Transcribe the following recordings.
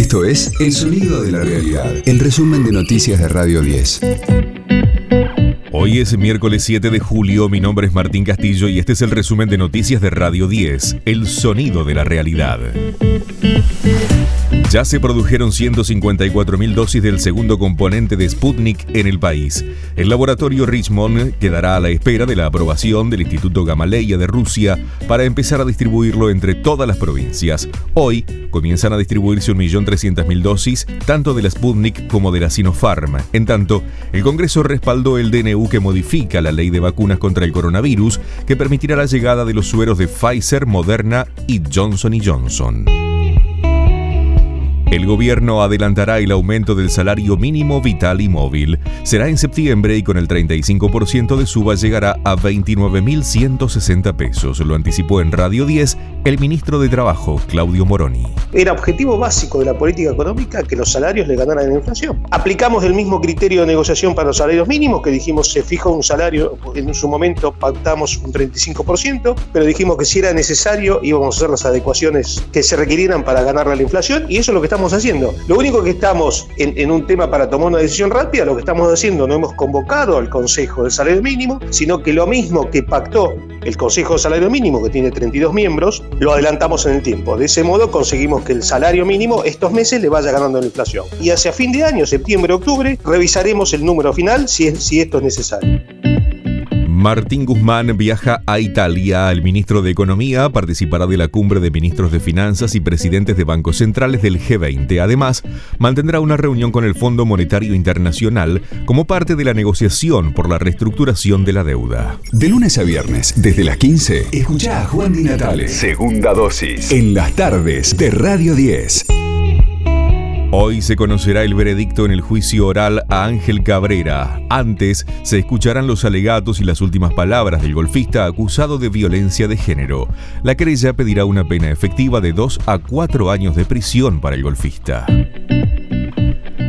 Esto es El Sonido de la Realidad, el resumen de noticias de Radio 10. Hoy es miércoles 7 de julio, mi nombre es Martín Castillo y este es el resumen de noticias de Radio 10, El Sonido de la Realidad. Ya se produjeron 154.000 dosis del segundo componente de Sputnik en el país. El laboratorio Richmond quedará a la espera de la aprobación del Instituto Gamaleya de Rusia para empezar a distribuirlo entre todas las provincias. Hoy comienzan a distribuirse 1.300.000 dosis, tanto de la Sputnik como de la Sinopharm. En tanto, el Congreso respaldó el DNU que modifica la ley de vacunas contra el coronavirus, que permitirá la llegada de los sueros de Pfizer, Moderna y Johnson Johnson. El gobierno adelantará el aumento del salario mínimo vital y móvil. Será en septiembre y con el 35% de suba llegará a 29.160 pesos. Lo anticipó en Radio 10 el ministro de Trabajo, Claudio Moroni. Era objetivo básico de la política económica que los salarios le ganaran la inflación. Aplicamos el mismo criterio de negociación para los salarios mínimos, que dijimos se fija un salario, en su momento pactamos un 35%, pero dijimos que si era necesario íbamos a hacer las adecuaciones que se requirieran para ganarle la inflación, y eso es lo que estamos haciendo. Lo único que estamos en, un tema para tomar una decisión rápida, lo que estamos haciendo, no hemos convocado al Consejo del Salario Mínimo, sino que lo mismo que pactó el Consejo de Salario Mínimo, que tiene 32 miembros, lo adelantamos en el tiempo. De ese modo conseguimos que el salario mínimo estos meses le vaya ganando la inflación. Y hacia fin de año, septiembre, octubre, revisaremos el número final si esto es necesario. Martín Guzmán viaja a Italia. El ministro de Economía participará de la cumbre de ministros de Finanzas y presidentes de bancos centrales del G20. Además, mantendrá una reunión con el Fondo Monetario Internacional como parte de la negociación por la reestructuración de la deuda. De lunes a viernes, desde las 15, escucha a Juan Di Natale. Segunda dosis. En las tardes de Radio 10. Hoy se conocerá el veredicto en el juicio oral a Ángel Cabrera. Antes se escucharán los alegatos y las últimas palabras del golfista acusado de violencia de género. La querella pedirá una pena efectiva de 2 a 4 años de prisión para el golfista.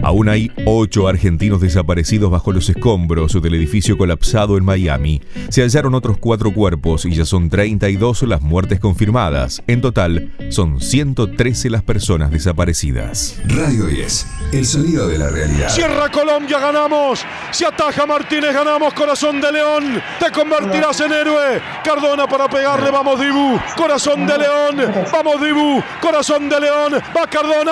Aún hay ocho argentinos desaparecidos bajo los escombros del edificio colapsado en Miami. Se hallaron otros cuatro cuerpos y ya son 32 las muertes confirmadas. En total, son 113 las personas desaparecidas. Radio 10, el sonido de la realidad. Cierra Colombia, ganamos. Si ataja Martínez, ganamos. Corazón de León, te convertirás en héroe. Cardona para pegarle, vamos Dibu. Corazón de León, vamos Dibu. Corazón de León, va Cardona.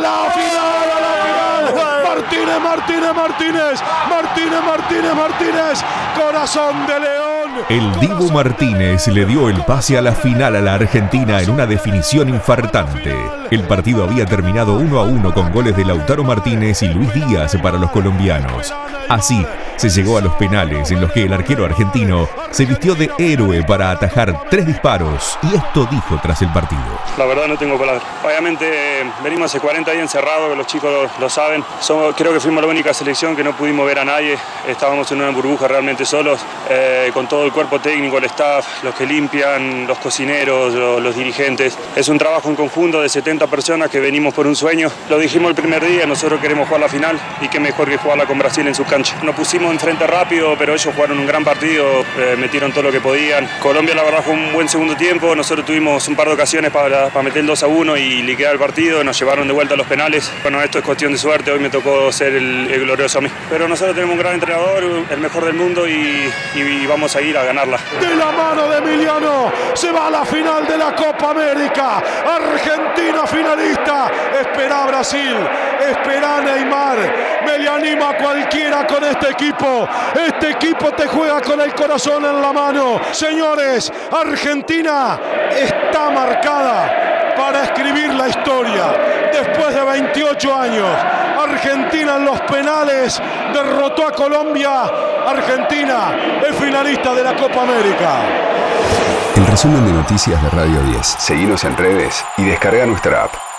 La final, a la final. Martínez, Martínez, Martínez, Martínez, Martínez, Martínez, corazón de león. El Dibu Martínez le dio el pase a la final a la Argentina en una definición infartante. El partido había terminado 1 a 1 con goles de Lautaro Martínez y Luis Díaz para los colombianos. Así, se llegó a los penales en los que el arquero argentino se vistió de héroe para atajar tres disparos y esto dijo tras el partido. La verdad no tengo palabras. Obviamente venimos hace 40 días encerrados, los chicos lo, saben. Creo que fuimos la única selección que no pudimos ver a nadie. Estábamos en una burbuja realmente solos, eh, con todo el cuerpo técnico, el staff, los que limpian, los cocineros, los, dirigentes. Es un trabajo en conjunto de 70 personas que venimos por un sueño. Lo dijimos el primer día, nosotros queremos jugar la final y qué mejor que jugarla con Brasil en su cancha. Nos pusimos enfrente rápido, pero ellos jugaron un gran partido, eh, metieron todo lo que podían. Colombia la verdad fue un buen segundo tiempo, nosotros tuvimos un par de ocasiones para, para meter el 2 a 1 y liquidar el partido, nos llevaron de vuelta a los penales. Bueno, esto es cuestión de suerte, hoy me tocó ser el, el glorioso a mí. Pero nosotros tenemos un gran entrenador, el mejor del mundo y, y vamos a ir De la mano de Emiliano se va a la final de la Copa América. Argentina finalista. Espera Brasil, espera Neymar. Me le anima cualquiera con este equipo. Este equipo te juega con el corazón en la mano. Señores, Argentina está marcada para escribir la historia. Después de 28 años, en los penales derrotó a Colombia. Argentina es finalista de la Copa América. El resumen de noticias de Radio 10. Seguimos en redes y descarga nuestra app.